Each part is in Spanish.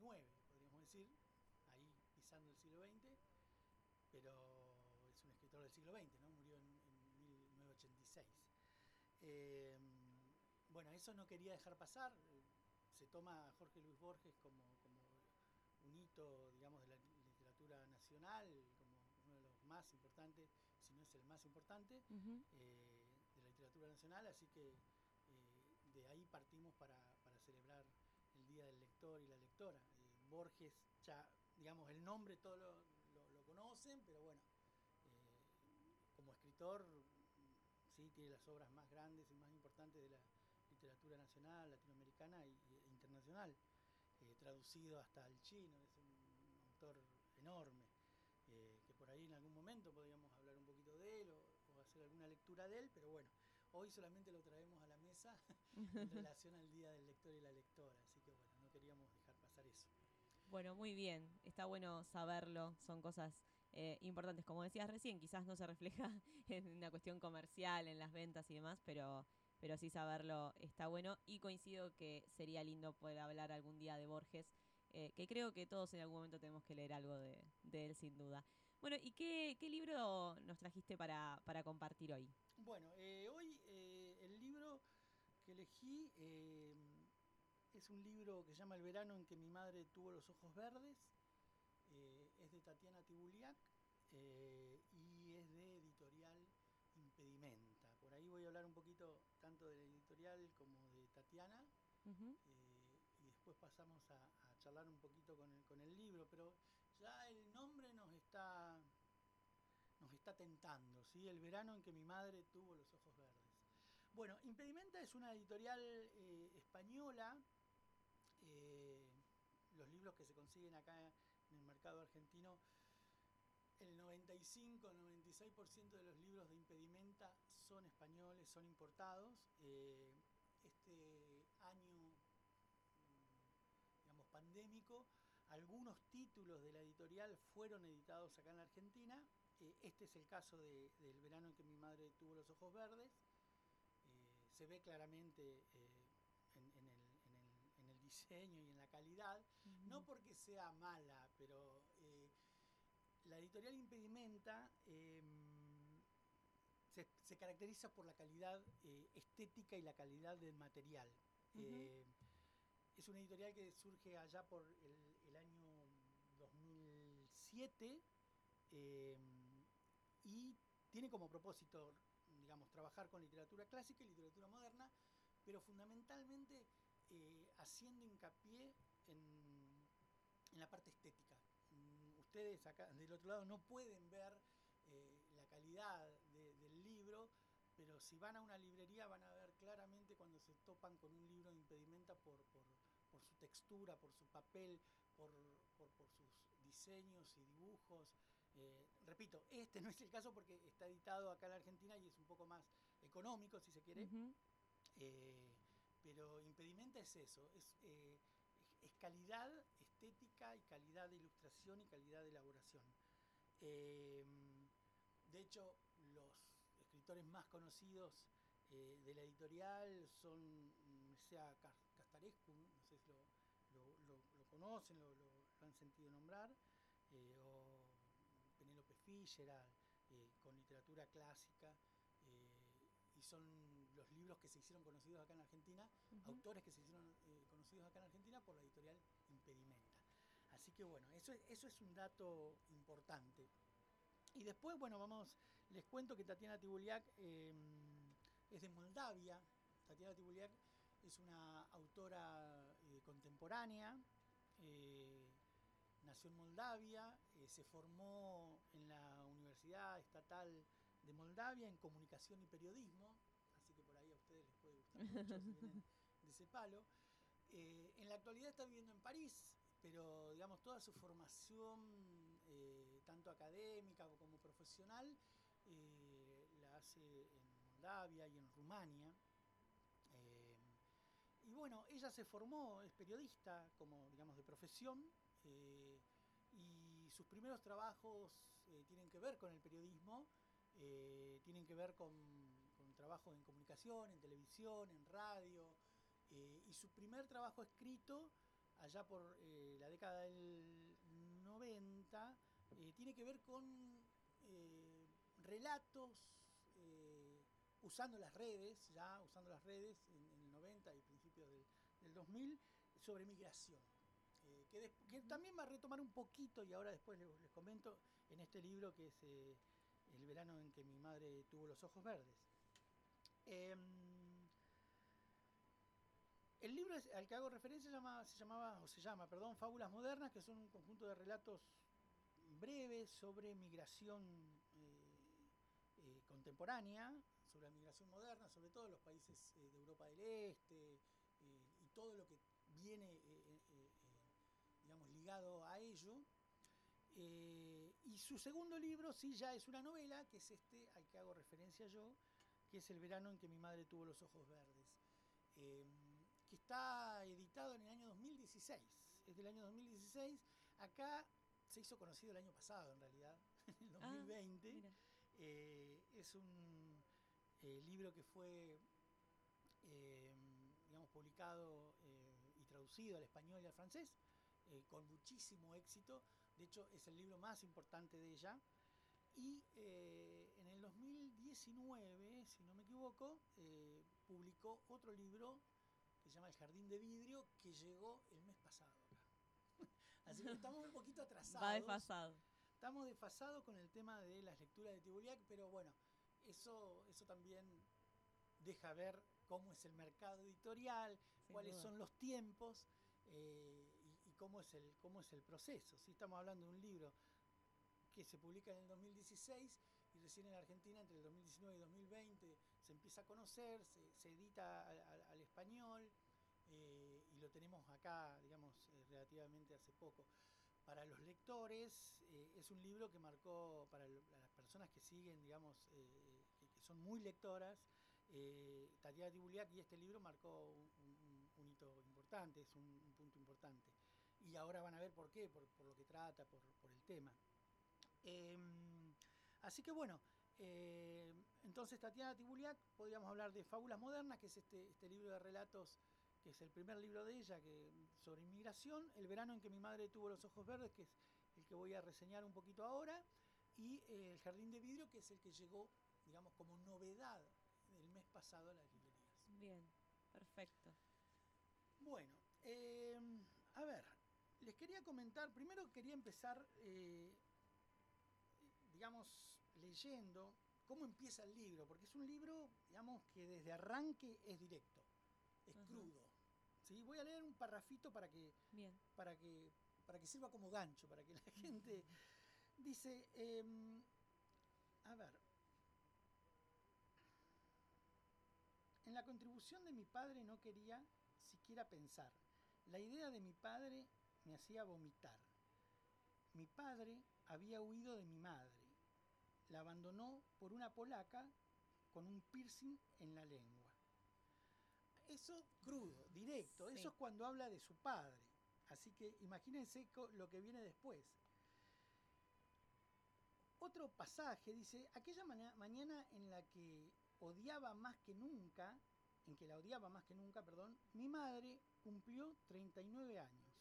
XIX, podríamos decir, ahí pisando el siglo XX, pero es un escritor del siglo XX, ¿no? Murió en, 1986. Eh, bueno, eso no quería dejar pasar. Se toma a Jorge Luis Borges como, un hito, digamos, de la literatura nacional, como uno de los más importantes, si no es el más importante, eh, de la literatura nacional, así que eh, de ahí partimos para, celebrar el Día del Lector y la Lectora. Borges, ya, digamos, el nombre todos lo, lo, conocen, pero bueno, como escritor, sí, tiene las obras más grandes y más importantes de la literatura nacional, latinoamericana e internacional, eh, traducido hasta el chino, es un autor enorme, eh, que por ahí en algún momento podríamos hablar un poquito de él o, hacer alguna lectura de él, pero bueno, hoy solamente lo traemos a la mesa en relación al Día del Lector y la Lectora, así que bueno, no queríamos dejar pasar eso. Bueno, muy bien, está bueno saberlo, son cosas eh, importantes. Como decías recién, quizás no se refleja en una cuestión comercial, en las ventas y demás, pero, pero sí saberlo está bueno y coincido que sería lindo poder hablar algún día de Borges, eh, que creo que todos en algún momento tenemos que leer algo de, él sin duda. Bueno, ¿y qué, libro nos trajiste para, compartir hoy? Bueno, eh, hoy el libro que elegí es un libro que se llama El verano en que mi madre tuvo los ojos verdes. Eh, es de Tatiana Tibuliak eh, y es de editorial Impedimenta. Por ahí voy a hablar un poquito tanto de la editorial como de Tatiana. Eh, y después pasamos a, charlar un poquito con el, con el libro, pero ya el nombre nos está nos está tentando, ¿sí? El verano en que mi madre tuvo los ojos verdes. Bueno, Impedimenta es una editorial española eh, que se consiguen acá en el mercado argentino, el 95-96% de los libros de impedimenta son españoles, son importados. Eh, este año, mm, digamos, pandémico, algunos títulos de la editorial fueron editados acá en la Argentina. Eh, este es el caso del verano en que mi madre tuvo los ojos verdes. se ve claramente diseño y en la calidad, no porque sea mala, pero eh, la editorial Impedimenta em, se, caracteriza por la calidad eh, estética y la calidad del material. Eh, es una editorial que surge allá por el, año 2007 em, y tiene como propósito, digamos, trabajar con literatura clásica y literatura moderna, pero fundamentalmente eh, haciendo hincapié en, la parte estética. Mm, ustedes acá del otro lado no pueden ver eh, la calidad del libro, pero si van a una librería van a ver claramente cuando se topan con un libro de impedimenta por, por, su textura, por su papel, por, sus diseños y dibujos. Eh, repito, este no es el caso porque está editado acá en la Argentina y es un poco más económico, si se quiere. Eh, pero impedimenta es eso, eh, es, calidad estética y calidad de ilustración y calidad de elaboración. Eh, de hecho, los escritores más conocidos de la editorial son, mm, sea Castarescu, no sé si lo, conocen, lo, han sentido nombrar, o Penélope Fischer, con literatura clásica y son los libros que se hicieron conocidos acá en Argentina, autores que se hicieron eh, conocidos acá en Argentina por la editorial Impedimenta. Así que bueno, eso, eso es un dato importante. Y después, bueno, vamos, les cuento que Tatiana Tibuliak em, es de Moldavia. Tatiana Tibuliak es una autora eh, contemporánea, eh, nació en Moldavia, se formó en la Universidad Estatal de Moldavia en comunicación y periodismo, así que por ahí a ustedes les puede gustar mucho si vienen de ese palo. Eh, en la actualidad está viviendo en París, pero digamos toda su formación, eh, tanto académica como profesional, eh, la hace en Moldavia y en Rumania. y bueno, ella se formó, es periodista como digamos de profesión, y sus primeros trabajos tienen que ver con el periodismo, tienen que ver con, trabajos en comunicación, en televisión, en radio. Eh, y su primer trabajo escrito allá por eh, la década del 90, eh, tiene que ver con eh, relatos usando las redes, ya usando las redes en, el 90 y principios del, 2000, sobre migración. Que, también va a retomar un poquito, y ahora después les, les comento, en este libro que es El verano en que mi madre tuvo los ojos verdes. Em, el libro al que hago referencia se, llamaba, o se llama, perdón, Fábulas Modernas, que son un conjunto de relatos breves sobre migración eh, eh, contemporánea, sobre la migración moderna, sobre todo los países eh, de Europa del Este y todo lo que viene, digamos, ligado a ello. y su segundo libro sí ya es una novela, que es este al que hago referencia yo, que es El verano en que mi madre tuvo los ojos verdes que está editado en el año 2016. Es del año 2016. Acá se hizo conocido el año pasado, en realidad, en el 2020. Ah, eh, es un eh, libro que fue, eh, digamos, publicado y traducido al español y al francés, con muchísimo éxito. De hecho, es el libro más importante de ella. Y 2019, si no me equivoco, publicó otro libro se llama El Jardín de Vidrio, que llegó el mes pasado Así que estamos un poquito atrasados. Va desfasado. Estamos desfasados con el tema de las lecturas de Tibuliac, pero bueno, eso, eso también deja ver cómo es el mercado editorial, cuáles son los tiempos eh, y, cómo, es el, cómo es el proceso. Si estamos hablando de un libro que se publica en el 2016 recién en Argentina entre el 2019 y 2020 se empieza a conocer, se, edita al, español eh, y lo tenemos acá, digamos, eh, relativamente hace poco. Para los lectores eh, es un libro que marcó, para, las personas que siguen, digamos, que, son muy lectoras, Tatiana Tibuliak y este libro marcó un, hito importante, es un, punto importante. Y ahora van a ver por qué, por, lo que trata, por, por el tema. Em, así que bueno, eh, entonces, Tatiana Tibuliak, podríamos hablar de Fábulas Modernas, que es este, este libro de relatos, que es el primer libro de ella que, sobre inmigración, El verano en que mi madre tuvo los ojos verdes, que es el que voy a reseñar un poquito ahora, y eh, El jardín de vidrio, que es el que llegó, digamos, como novedad el mes pasado a las librerías. Bien, perfecto. Bueno, eh, a ver, les quería comentar, primero quería empezar, digamos, leyendo cómo empieza el libro, porque es un libro, digamos, que desde arranque es directo, es crudo. ¿sí? Voy a leer un parrafito para que, para que, para que sirva como gancho, para que la gente dice, em, a ver, en la contribución de mi padre no quería siquiera pensar. La idea de mi padre me hacía vomitar. Mi padre había huido de mi madre la abandonó por una polaca con un piercing en la lengua. Eso crudo, directo, eso es cuando habla de su padre. Así que imagínense lo que viene después. Otro pasaje dice, aquella mañana en la que odiaba más que nunca, en que la odiaba más que nunca, perdón, mi madre cumplió 39 años.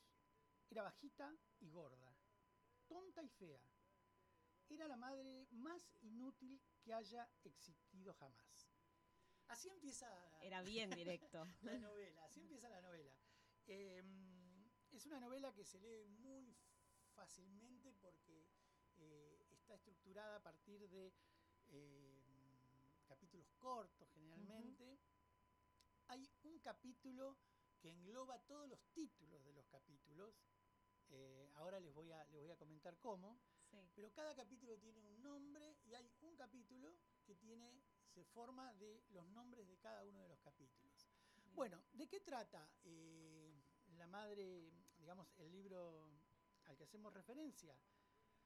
Era bajita y gorda, tonta y fea, era la madre más inútil que haya existido jamás. Así empieza. Era bien directo. la novela, así empieza la novela. Em, es una novela que se lee muy fácilmente porque eh, está estructurada a partir de em, capítulos cortos generalmente. Hay un capítulo que engloba todos los títulos de los capítulos. Eh, ahora les voy, a, les voy a comentar cómo. Pero cada capítulo tiene un nombre y hay un capítulo que tiene, se forma de los nombres de cada uno de los capítulos. Bueno, ¿de qué trata eh, la madre, digamos, el libro al que hacemos referencia?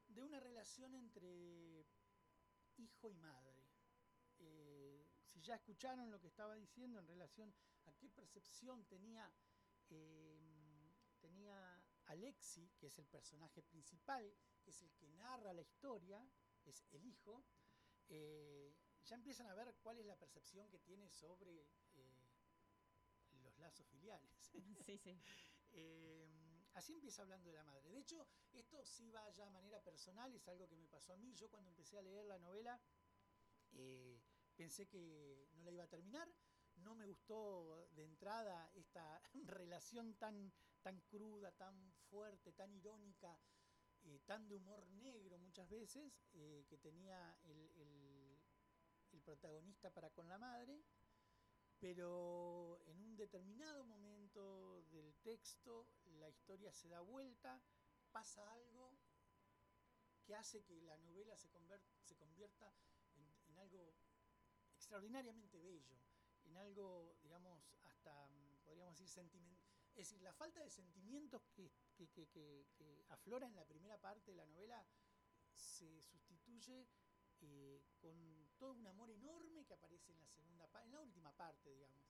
De una relación entre hijo y madre. Eh, si ya escucharon lo que estaba diciendo en relación a qué percepción tenía, eh, tenía Alexi, que es el personaje principal, que es el que narra la historia, es el hijo, eh, ya empiezan a ver cuál es la percepción que tiene sobre eh, los lazos filiales. Sí, sí. Eh, así empieza hablando de la madre. De hecho, esto sí va ya a manera personal, es algo que me pasó a mí. Yo cuando empecé a leer la novela pensé que no la iba a terminar. No me gustó de entrada esta relación tan, tan cruda, tan fuerte, tan irónica, eh, tan de humor negro muchas veces eh, que tenía el, el protagonista para con la madre pero en un determinado momento del texto la historia se da vuelta, pasa algo que hace que la novela se, se convierta en, algo extraordinariamente bello, en algo, digamos, hasta, podríamos decir, sentimental. Es decir, la falta de sentimientos que, aflora en la primera parte de la novela se sustituye eh, con todo un amor enorme que aparece en la segunda en la última parte, digamos.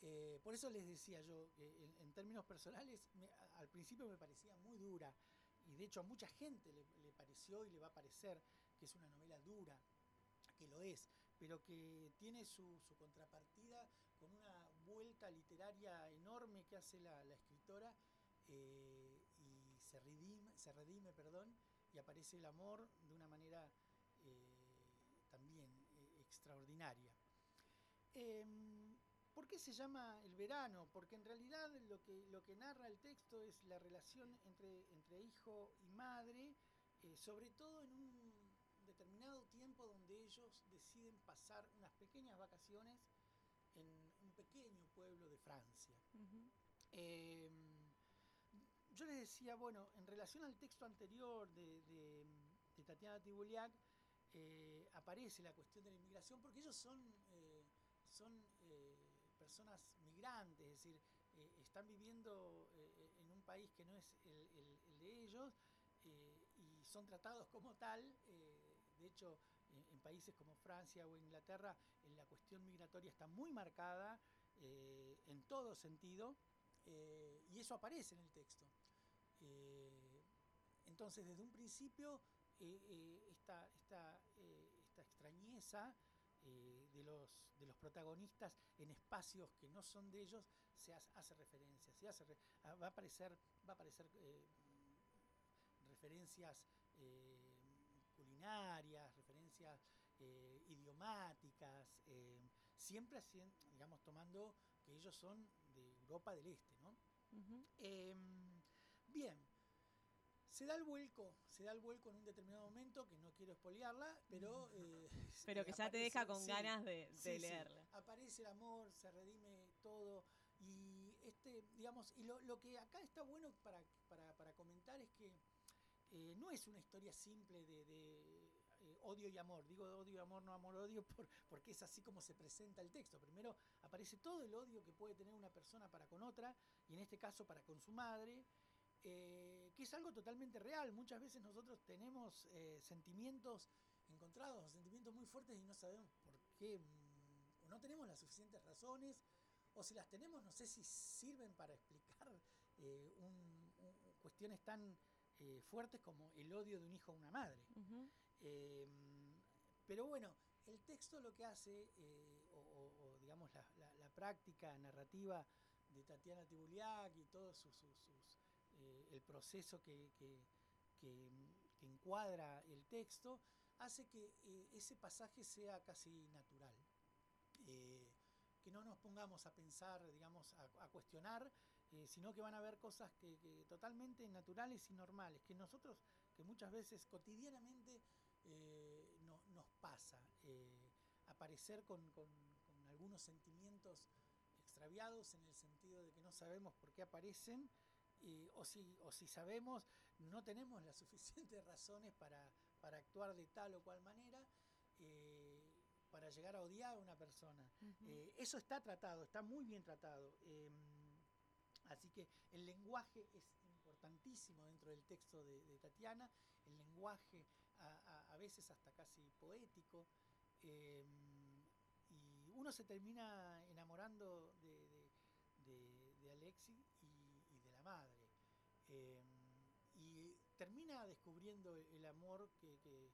Eh, por eso les decía yo, en, en, términos personales, al principio me parecía muy dura, y de hecho a mucha gente le, pareció y le va a parecer que es una novela dura, que lo es, pero que tiene su, contrapartida con una vuelta literaria enorme que hace la, escritora eh, y se redime, se redime, perdón, y aparece el amor de una manera también eh, extraordinaria. Em, ¿Por qué se llama el verano? Porque en realidad lo que, narra el texto es la relación entre, entre hijo y madre, eh, sobre todo en un determinado tiempo donde ellos deciden pasar unas pequeñas vacaciones en pequeño pueblo de Francia. Em, yo les decía, bueno, en relación al texto anterior de, de, de Tatiana Tibuliak, eh, aparece la cuestión de la inmigración, porque ellos son, eh, son eh, personas migrantes, es decir, están viviendo en un país que no es el, de ellos y son tratados como tal. de hecho, en, países como Francia o Inglaterra, la migratoria está muy marcada en todo sentido y eso aparece en el texto. entonces, desde un principio eh, eh, esta, esta, eh, esta, extrañeza de, los, de los protagonistas en espacios que no son de ellos se hace, referencia, se hace, ah, va a aparecer, va a aparecer referencias culinarias, referencias idiomáticas, siempre digamos, tomando que ellos son de Europa del Este, ¿no? Em, bien, se da el vuelco, se da el vuelco en un determinado momento, que no quiero espolearla, pero... Eh, pero que ya te deja con ganas de, leerla. Aparece el amor, se redime todo, y este, digamos, y lo, que acá está bueno para, para, comentar es que eh, no es una historia simple de, odio y amor. Digo odio y amor, no amor-odio, por, porque es así como se presenta el texto. Primero aparece todo el odio que puede tener una persona para con otra, y en este caso para con su madre, eh, que es algo totalmente real. Muchas veces nosotros tenemos eh, sentimientos encontrados, sentimientos muy fuertes y no sabemos por qué, mm, o no tenemos las suficientes razones, o si las tenemos, no sé si sirven para explicar eh, cuestiones tan fuertes como el odio de un hijo a una madre. Pero bueno, el texto lo que hace, o, digamos la, práctica narrativa de Tatiana Tibuliak y todos sus eh, el proceso que, encuadra el texto, hace que eh, ese pasaje sea casi natural. Eh, que no nos pongamos a pensar, digamos, a, cuestionar, sino que van a haber cosas que, totalmente naturales y normales, que nosotros, que muchas veces cotidianamente nos pasa, aparecer con, con algunos sentimientos extraviados en el sentido de que no sabemos por qué aparecen o, si, o si sabemos, no tenemos las suficientes razones para, actuar de tal o cual manera. Eh, para llegar a odiar a una persona. Eh, eso está tratado, está muy bien tratado. Em, así que el lenguaje es importantísimo dentro del texto de, Tatiana, el lenguaje a, veces hasta casi poético. Em, y uno se termina enamorando de, de, de Alexi madre. Em, y termina descubriendo el amor que, que,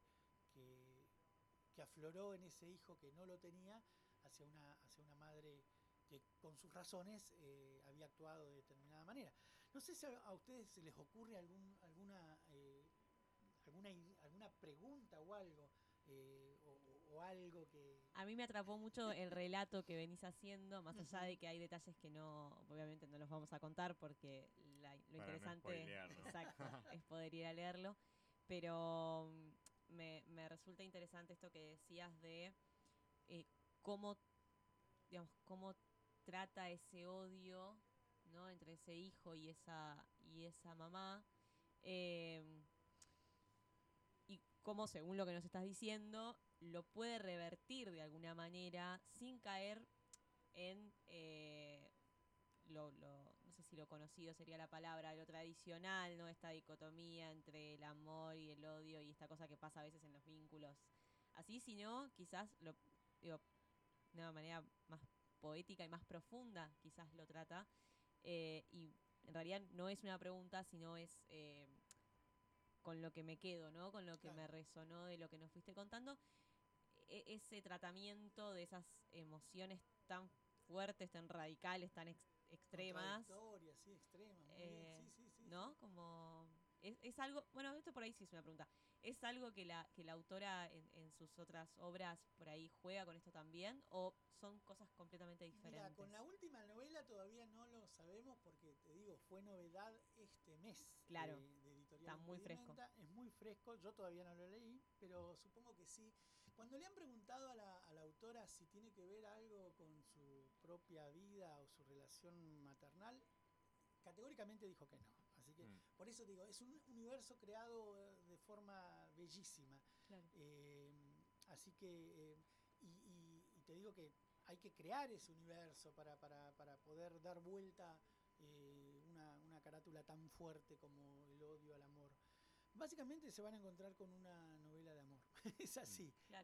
afloró en ese hijo que no lo tenía hacia una, hacia una madre que con sus razones eh, había actuado de determinada manera. No sé si a, ustedes se les ocurre algún, alguna, eh, alguna, alguna pregunta o algo. Eh, o, algo que... A mí me atrapó mucho el relato que venís haciendo, más allá de que hay detalles que no, obviamente no los vamos a contar porque lo interesante exacto, es poder ir a leerlo, pero mm, me, me resulta interesante esto que decías de eh, cómo, digamos, cómo trata ese odio ¿no? entre ese hijo y esa, y esa mamá. Eh, y cómo, según lo que nos estás diciendo, lo puede revertir de alguna manera sin caer en eh, lo, no sé si lo conocido sería la palabra, lo tradicional, ¿no? Esta dicotomía entre el amor y el odio y esta cosa que pasa a veces en los vínculos así, sino quizás lo digo, de una manera más poética y más profunda, quizás lo trata. Eh, y en realidad no es una pregunta, sino es eh, con lo que me quedo, ¿no? Con lo que me resonó de lo que nos fuiste contando. E, ese tratamiento de esas emociones tan fuertes, tan radicales, tan extremas. Sí, extremas. Eh, sí, sí, sí, ¿No? Como es, algo, bueno, esto por ahí sí es una pregunta. ¿Es algo que la, que la autora en, sus otras obras por ahí juega con esto también? ¿O son cosas completamente diferentes? Mira, con la última novela todavía no lo sabemos porque, te digo, fue novedad este mes claro, de, editorial. Está muy fresco. Es muy fresco, yo todavía no lo leí, pero supongo que sí. Cuando le han preguntado a la, a la autora si tiene que ver algo con su propia vida o su relación maternal, categóricamente dijo que no. Así que mm. por eso digo, es un universo creado eh, de forma bellísima. Eh, así que, eh, y, te digo que hay que crear ese universo para, poder dar vuelta una, una, carátula tan fuerte como el odio al amor. Básicamente se van a encontrar con una novela de amor. es así. Mm.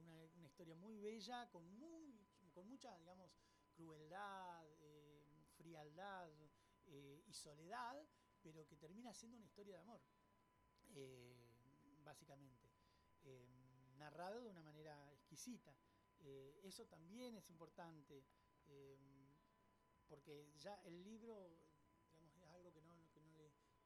una, una, historia muy bella, con, muy, con mucha, digamos, crueldad, frialdad y soledad, pero que termina siendo una historia de amor, eh, básicamente, eh, narrado de una manera exquisita. Eh, eso también es importante, porque ya el libro, digamos, es algo que no,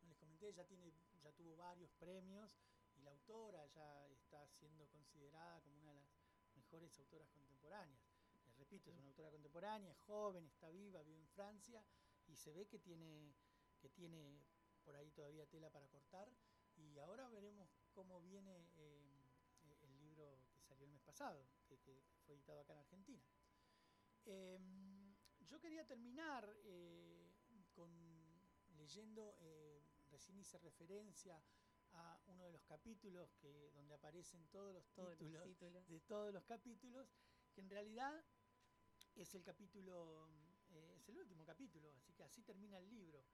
les comenté, ya, tiene, ya tuvo varios premios y la autora ya está siendo considerada como una de las mejores autoras contemporáneas. Les repito, es una autora contemporánea, es joven, está viva, vive en Francia y se ve que tiene que tiene por ahí todavía tela para cortar. Y ahora veremos cómo viene eh, el libro que salió el mes pasado, que, fue editado acá en Argentina. Em, yo quería terminar eh, con leyendo, eh, recién hice referencia a uno de los capítulos que, donde aparecen todos los, títulos, de todos los capítulos, que en realidad es el capítulo, es el último capítulo, así que así termina el libro.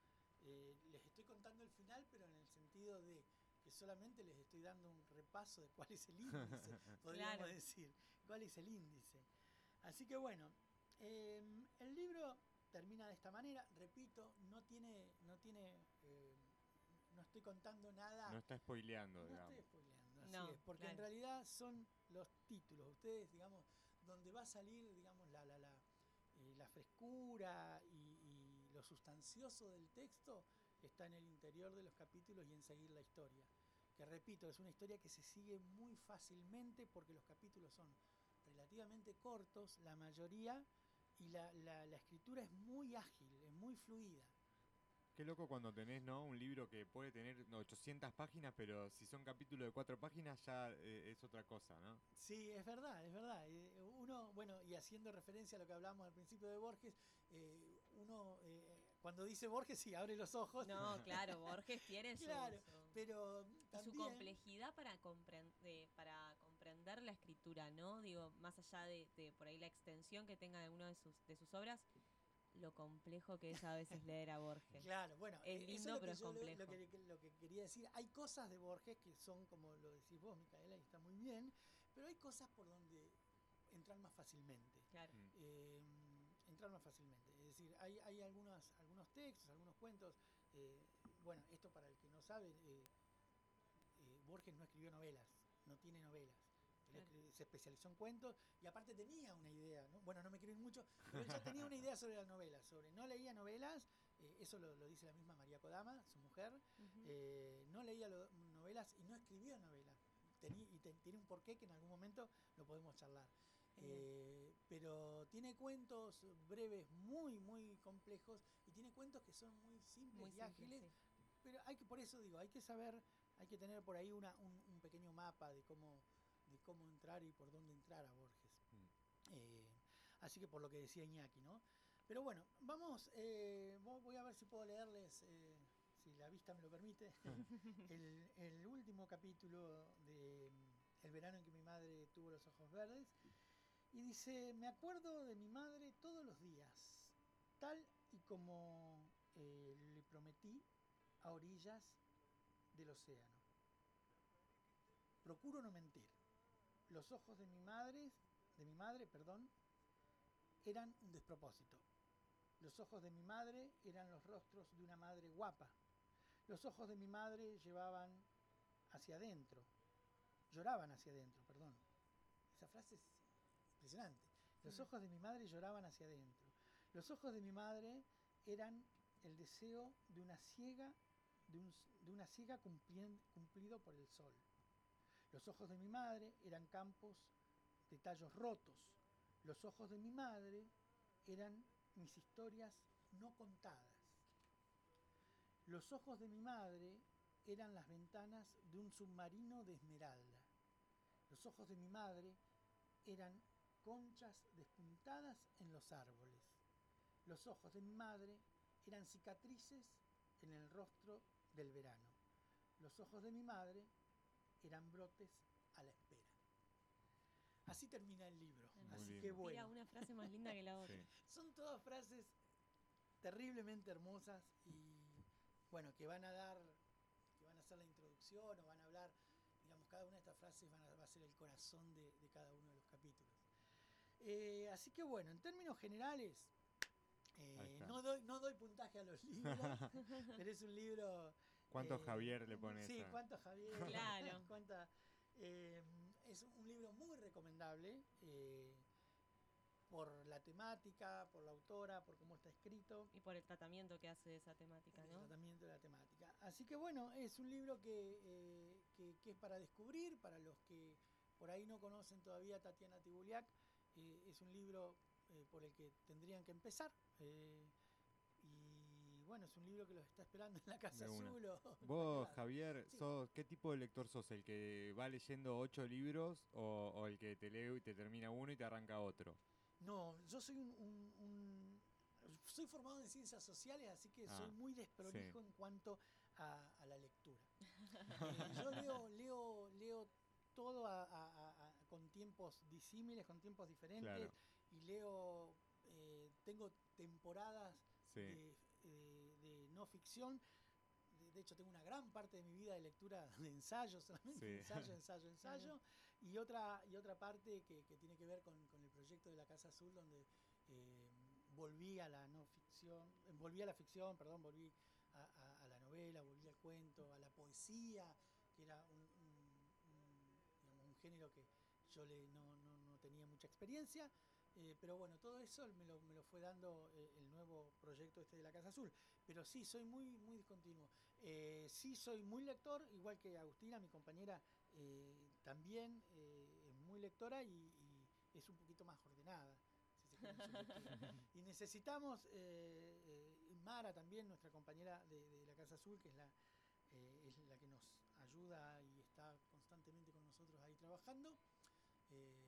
Eh, les estoy contando el final, pero en el sentido de que solamente les estoy dando un repaso de cuál es el índice, podríamos decir, cuál es el índice. Así que bueno, em, el libro termina de esta manera, repito, no tiene, no tiene, eh, no estoy contando nada. No está spoileando, no digamos. estoy spoileando, así es, porque en realidad son los títulos, ustedes, digamos, donde va a salir, digamos, la, la, la, eh, la frescura y, lo sustancioso del texto está en el interior de los capítulos y en seguir la historia. Que repito, es una historia que se sigue muy fácilmente porque los capítulos son relativamente cortos, la mayoría, y la, la, la escritura es muy ágil, es muy fluida. Qué loco cuando tenés, ¿no? Un libro que puede tener 800 páginas, pero si son capítulos de cuatro páginas ya eh, es otra cosa, ¿no? Sí, es verdad, es verdad. Eh, uno, bueno, y haciendo referencia a lo que hablamos al principio de Borges, eh, uno cuando dice Borges sí abre los ojos. No, claro, Borges tiene su, claro, pero su complejidad para comprender, para comprender la escritura, ¿no? Digo, más allá de, de por ahí la extensión que tenga de una de sus, de sus obras lo complejo que es a veces leer a Borges. Claro, bueno, es eh, lindo, pero es complejo. Lo, que, lo, que, quería decir, hay cosas de Borges que son, como lo decís vos, Micaela, y está muy bien, pero hay cosas por donde entrar más fácilmente. Claro. Mm. Eh, entrar más fácilmente. Es decir, hay, hay algunos, algunos textos, algunos cuentos. Eh, bueno, esto para el que no sabe, Borges no escribió novelas, no tiene novelas se especializó en cuentos y aparte tenía una idea, ¿no? bueno, no me quiero mucho, pero ya tenía una idea sobre las novelas, sobre no leía novelas eh, eso lo, lo dice la misma María Kodama, su mujer, eh, no leía lo- novelas y no escribía novelas. Tení- y tiene un porqué que en algún momento lo podemos charlar. Eh, pero tiene cuentos breves muy, muy complejos y tiene cuentos que son muy simples Muy y simple, ágiles. sí. Pero hay que, por eso digo, hay que saber, hay que tener por ahí una, un, un pequeño mapa de cómo, cómo entrar y por dónde entrar a Borges. Mm. Eh, así que por lo que decía Iñaki, ¿no? Pero bueno, vamos, eh, vo- voy a ver si puedo leerles, eh, si la vista me lo permite, el, el último capítulo de mm, El verano en que mi madre tuvo los ojos verdes. Y dice, me acuerdo de mi madre todos los días, tal y como le prometí a orillas del océano. Procuro no mentir. Los ojos de mi madre, de mi madre, perdón, eran un despropósito. Los ojos de mi madre eran los rostros de una madre guapa. Los ojos de mi madre llevaban hacia adentro, lloraban hacia adentro, perdón. Esa frase es impresionante. Los Mm. ojos de mi madre lloraban hacia adentro. Los ojos de mi madre eran el deseo de una ciega, de, un- de una ciega cumplido por el sol. Los ojos de mi madre eran campos de tallos rotos. Los ojos de mi madre eran mis historias no contadas. Los ojos de mi madre eran las ventanas de un submarino de esmeralda. Los ojos de mi madre eran conchas despuntadas en los árboles. Los ojos de mi madre eran cicatrices en el rostro del verano. Los ojos de mi madre eran brotes a la espera. Así termina el libro. Muy Así que bueno, una frase más linda que la otra. Sí. son todas frases terriblemente hermosas y bueno, que van a dar, que van a hacer la introducción o van a hablar, digamos, cada una de estas frases van a, va a ser el corazón de, de cada uno de los capítulos. Eh, así que bueno, en términos generales, eh, no, doy, no doy puntaje a los libros, pero es un libro... ¿Cuánto eh, Javier le pone Sí, cuánto Javier. Claro. cuánta, eh, es un libro muy recomendable eh, por la temática, por la autora, por cómo está escrito, Y por el tratamiento que hace de esa temática, el ¿no? tratamiento de la temática. Así que bueno, es un libro que, eh, que, que es para descubrir, para los que por ahí no conocen todavía a Tatiana Tibuliak, eh, es un libro eh, por el que tendrían que empezar. eh, bueno, es un libro que los está esperando en la Casa. Azul. Vos. Javier, Sí. sos, ¿qué tipo de lector sos? ¿El que va leyendo ocho libros o, o el que te lee y te termina uno y te arranca otro? No, yo soy un, un- un- soy formado en ciencias sociales, así que soy Ah, muy desprolijo sí. en cuanto a, a la lectura. Eh, yo leo, leo, leo todo a- a- a- a- con tiempos disímiles, con tiempos diferentes, Claro. y leo, eh, tengo temporadas Sí. de no ficción. De, de hecho, tengo una gran parte de mi vida de lectura de ensayo, solamente Sí. ensayo, ensayo, ensayo. Y otra, y otra parte que, que tiene que ver con, con el proyecto de la Casa Azul, donde eh, volví a la no ficción, eh, volví a la ficción, perdón, volví a, a- a la novela, volví al cuento, a la poesía, que era un, un- un, digamos, un género que yo le, no, no- no tenía mucha experiencia. Eh, pero bueno, todo eso me lo, me lo fue dando eh, el nuevo proyecto este de la Casa Azul. Pero sí, soy muy, muy discontinuo. Eh, sí, soy muy lector, igual que Agustina, mi compañera, también es muy lectora y, y es un poquito más ordenada. si se y necesitamos, Mara también, nuestra compañera de, de la Casa Azul, que es la, es la que nos ayuda y está constantemente con nosotros ahí trabajando. eh,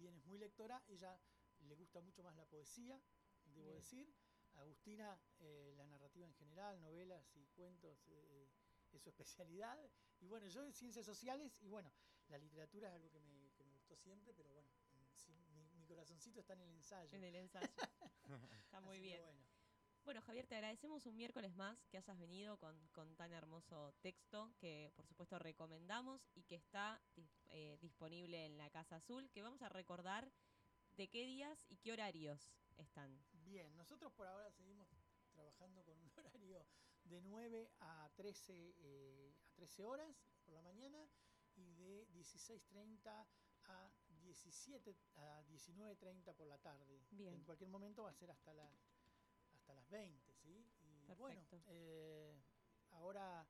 también es muy lectora, ella le gusta mucho más la poesía, debo Bien. decir. Agustina, eh, la narrativa en general, novelas y cuentos, eh, es su especialidad. Y bueno, yo de ciencias sociales, y bueno, la literatura es algo que me, que me gustó siempre, pero bueno, mm, mi, mi corazoncito está en el ensayo. En el ensayo. Está muy Así bien. bueno. Bueno, Javier, te agradecemos un miércoles más que hayas venido con, con tan hermoso texto que por supuesto recomendamos y que está eh, disponible en la Casa Azul, que vamos a recordar de qué días y qué horarios están. Bien, nosotros por ahora seguimos trabajando con un horario de 9 a 13, eh, a 13 horas por la mañana y de 16.30 a 17 a 19.30 por la tarde. Bien. En cualquier momento va a ser hasta las hasta las 20, ¿sí? Y Bueno, eh, ahora,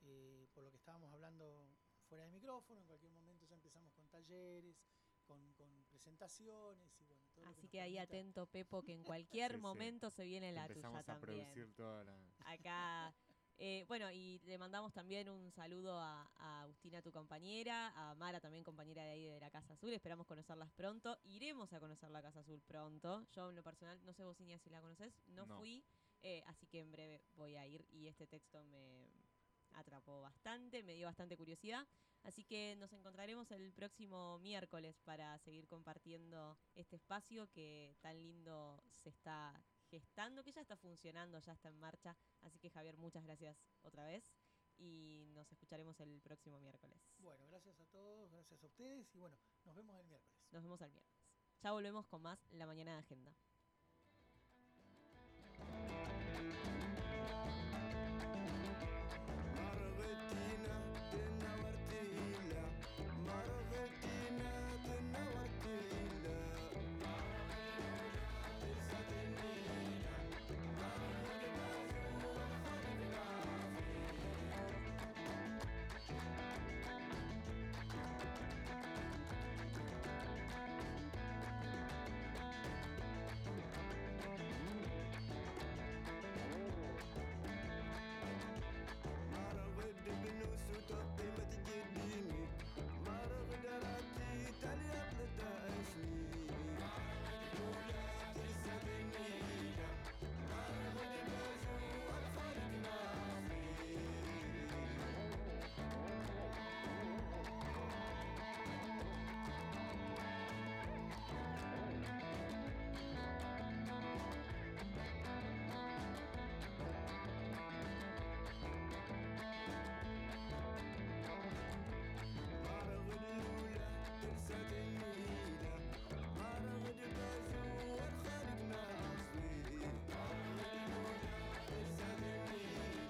eh, por lo que estábamos hablando fuera de micrófono, en cualquier momento ya empezamos con talleres, con, con presentaciones y bueno, todo lo Así nos que ahí permita- atento, Pepo, que en cualquier Sí, sí. momento se viene la tuya Empezamos a también. producir toda la... Acá. Eh, bueno, y le mandamos también un saludo a, a Agustina, tu compañera, a Mara, también compañera de ahí de la Casa Azul. Esperamos conocerlas pronto. Iremos a conocer la Casa Azul pronto. Yo, en lo personal, no sé vos, Inia, si la conoces. No, No. fui, eh, así que en breve voy a ir. Y este texto me atrapó bastante, me dio bastante curiosidad. Así que nos encontraremos el próximo miércoles para seguir compartiendo este espacio que tan lindo se está gestando, que ya está funcionando, ya está en marcha. Así que Javier, muchas gracias otra vez y nos escucharemos el próximo miércoles. Bueno, gracias a todos, gracias a ustedes y bueno, nos vemos el miércoles. Nos vemos el miércoles. Ya volvemos con más La Mañana de Agenda.